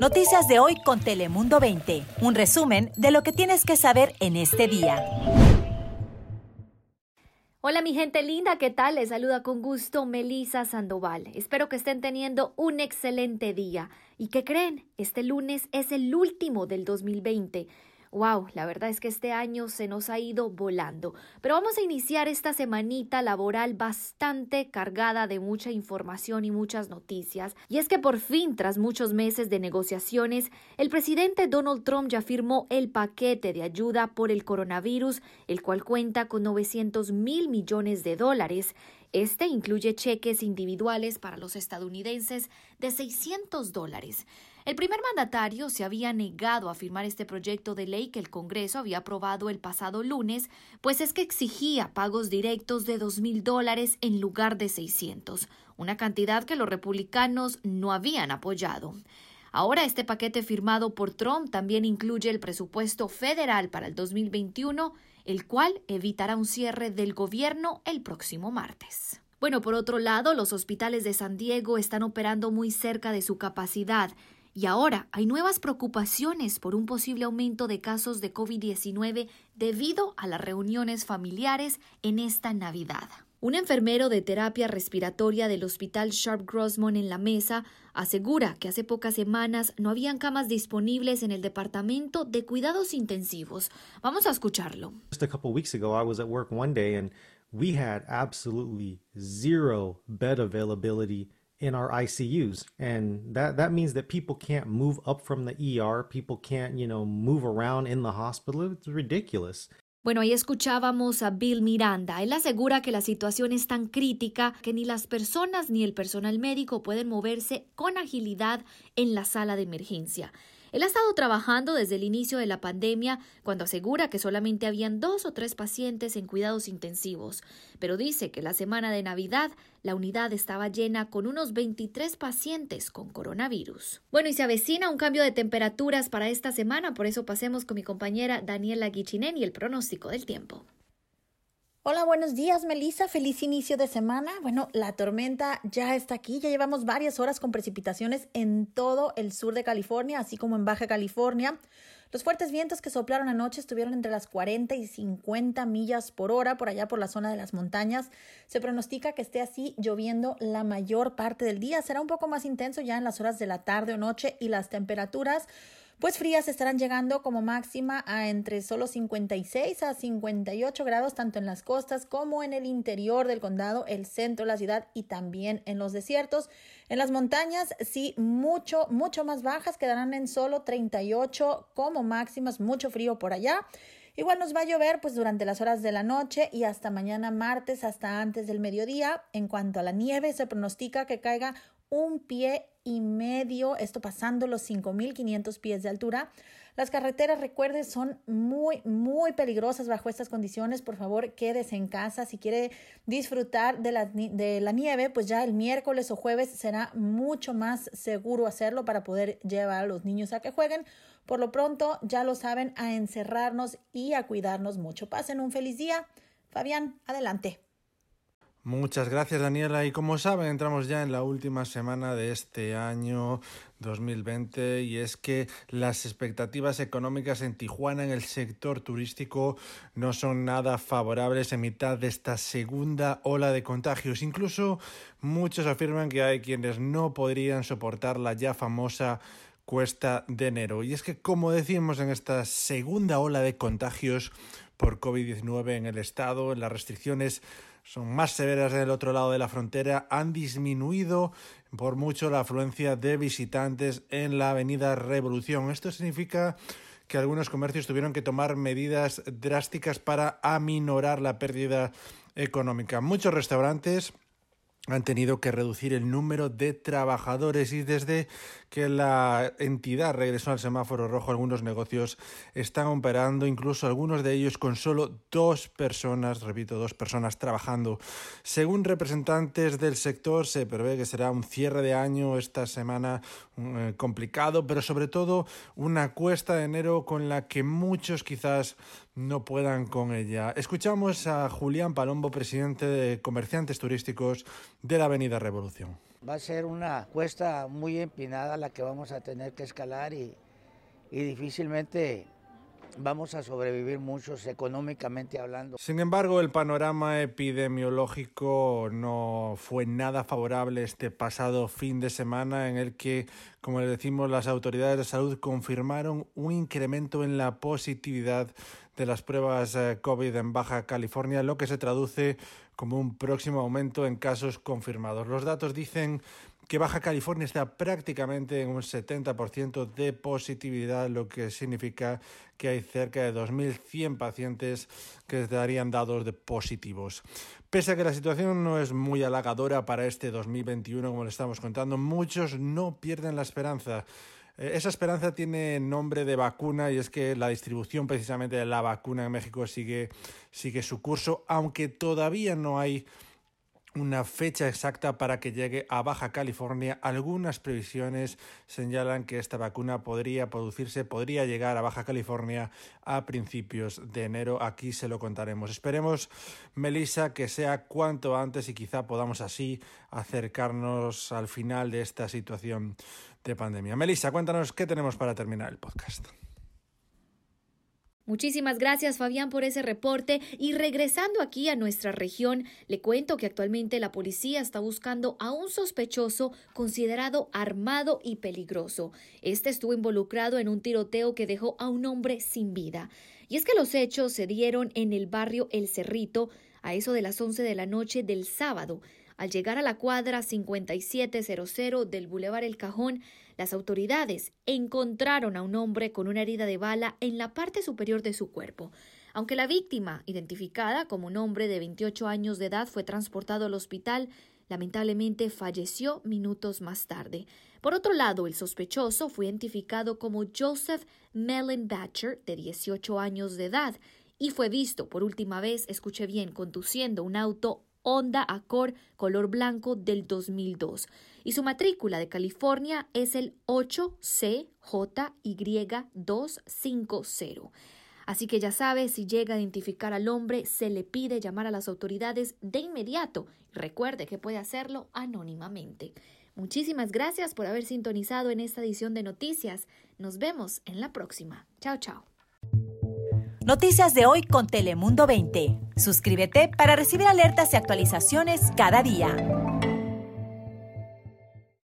Noticias de hoy con Telemundo 20. Un resumen de lo que tienes que saber en este día. Hola mi gente linda, ¿qué tal? Les saluda con gusto Melisa Sandoval. Espero que estén teniendo un excelente día. ¿Y qué creen? Este lunes es el último del 2020. Wow, la verdad es que este año se nos ha ido volando. Pero vamos a iniciar esta semanita laboral bastante cargada de mucha información y muchas noticias. Y es que por fin, tras muchos meses de negociaciones, el presidente Donald Trump ya firmó el paquete de ayuda por el coronavirus, el cual cuenta con 900 mil millones de dólares. Este incluye cheques individuales para los estadounidenses de 600 dólares. El primer mandatario se había negado a firmar este proyecto de ley que el Congreso había aprobado el pasado lunes, pues es que exigía pagos directos de dos mil dólares en lugar de 600, una cantidad que los republicanos no habían apoyado. Ahora este paquete firmado por Trump también incluye el presupuesto federal para el 2021, el cual evitará un cierre del gobierno el próximo martes. Bueno, por otro lado, los hospitales de San Diego están operando muy cerca de su capacidad y ahora hay nuevas preocupaciones por un posible aumento de casos de COVID-19 debido a las reuniones familiares en esta Navidad. Un enfermero de terapia respiratoria del Hospital Sharp Grossmont en la mesa asegura que hace pocas semanas no habían camas disponibles en el departamento de cuidados intensivos. Vamos a escucharlo. Just a couple weeks ago I was at work one day and we had absolutely zero bed availability in our ICUs. And that, that means that people can't move up from the ER, people can't, you know, move around in the hospital. It's ridiculous. Bueno, ahí escuchábamos a Bill Miranda. Él asegura que la situación es tan crítica que ni las personas ni el personal médico pueden moverse con agilidad en la sala de emergencia. Él ha estado trabajando desde el inicio de la pandemia, cuando asegura que solamente habían dos o tres pacientes en cuidados intensivos, pero dice que la semana de Navidad la unidad estaba llena con unos 23 pacientes con coronavirus. Bueno, y se avecina un cambio de temperaturas para esta semana, por eso pasemos con mi compañera Daniela Guichinen y el pronóstico del tiempo. Hola, buenos días, Melissa. Feliz inicio de semana. Bueno, la tormenta ya está aquí. Ya llevamos varias horas con precipitaciones en todo el sur de California, así como en Baja California. Los fuertes vientos que soplaron anoche estuvieron entre las 40 y 50 millas por hora por allá por la zona de las montañas. Se pronostica que esté así lloviendo la mayor parte del día. Será un poco más intenso ya en las horas de la tarde o noche y las temperaturas pues frías estarán llegando como máxima a entre solo 56 a 58 grados tanto en las costas como en el interior del condado, el centro de la ciudad y también en los desiertos. En las montañas sí mucho, mucho más bajas, quedarán en solo 38 como máximas, mucho frío por allá. Igual nos va a llover pues durante las horas de la noche y hasta mañana martes hasta antes del mediodía. En cuanto a la nieve, se pronostica que caiga un pie y medio, esto pasando los 5.500 pies de altura. Las carreteras, recuerde, son muy, muy peligrosas bajo estas condiciones. Por favor, quédese en casa. Si quiere disfrutar de la, de la nieve, pues ya el miércoles o jueves será mucho más seguro hacerlo para poder llevar a los niños a que jueguen. Por lo pronto, ya lo saben, a encerrarnos y a cuidarnos mucho. Pasen un feliz día. Fabián, adelante. Muchas gracias Daniela y como saben entramos ya en la última semana de este año 2020 y es que las expectativas económicas en Tijuana en el sector turístico no son nada favorables en mitad de esta segunda ola de contagios. Incluso muchos afirman que hay quienes no podrían soportar la ya famosa cuesta de enero. Y es que como decimos en esta segunda ola de contagios por COVID-19 en el estado, las restricciones son más severas en el otro lado de la frontera, han disminuido por mucho la afluencia de visitantes en la avenida Revolución. Esto significa que algunos comercios tuvieron que tomar medidas drásticas para aminorar la pérdida económica. Muchos restaurantes han tenido que reducir el número de trabajadores y desde que la entidad regresó al semáforo rojo algunos negocios están operando incluso algunos de ellos con solo dos personas, repito, dos personas trabajando. Según representantes del sector se prevé que será un cierre de año esta semana eh, complicado, pero sobre todo una cuesta de enero con la que muchos quizás no puedan con ella. Escuchamos a Julián Palombo, presidente de Comerciantes Turísticos de la Avenida Revolución. Va a ser una cuesta muy empinada la que vamos a tener que escalar y, y difícilmente vamos a sobrevivir muchos económicamente hablando. Sin embargo, el panorama epidemiológico no fue nada favorable este pasado fin de semana en el que, como les decimos, las autoridades de salud confirmaron un incremento en la positividad de las pruebas eh, COVID en Baja California, lo que se traduce como un próximo aumento en casos confirmados. Los datos dicen que Baja California está prácticamente en un 70% de positividad, lo que significa que hay cerca de 2.100 pacientes que estarían dados de positivos. Pese a que la situación no es muy halagadora para este 2021, como le estamos contando, muchos no pierden la esperanza. Eh, esa esperanza tiene nombre de vacuna y es que la distribución precisamente de la vacuna en México sigue, sigue su curso, aunque todavía no hay una fecha exacta para que llegue a Baja California. Algunas previsiones señalan que esta vacuna podría producirse, podría llegar a Baja California a principios de enero. Aquí se lo contaremos. Esperemos, Melissa, que sea cuanto antes y quizá podamos así acercarnos al final de esta situación de pandemia. Melissa, cuéntanos qué tenemos para terminar el podcast. Muchísimas gracias Fabián por ese reporte y regresando aquí a nuestra región, le cuento que actualmente la policía está buscando a un sospechoso considerado armado y peligroso. Este estuvo involucrado en un tiroteo que dejó a un hombre sin vida. Y es que los hechos se dieron en el barrio El Cerrito a eso de las 11 de la noche del sábado. Al llegar a la cuadra 5700 del Boulevard El Cajón, las autoridades encontraron a un hombre con una herida de bala en la parte superior de su cuerpo. Aunque la víctima, identificada como un hombre de 28 años de edad, fue transportado al hospital, lamentablemente falleció minutos más tarde. Por otro lado, el sospechoso fue identificado como Joseph Mellon Batcher, de 18 años de edad, y fue visto por última vez, escuche bien, conduciendo un auto Honda Accord color blanco del 2002 y su matrícula de California es el 8CJY250. Así que ya sabe, si llega a identificar al hombre, se le pide llamar a las autoridades de inmediato. Recuerde que puede hacerlo anónimamente. Muchísimas gracias por haber sintonizado en esta edición de noticias. Nos vemos en la próxima. Chao, chao. Noticias de hoy con Telemundo 20. Suscríbete para recibir alertas y actualizaciones cada día.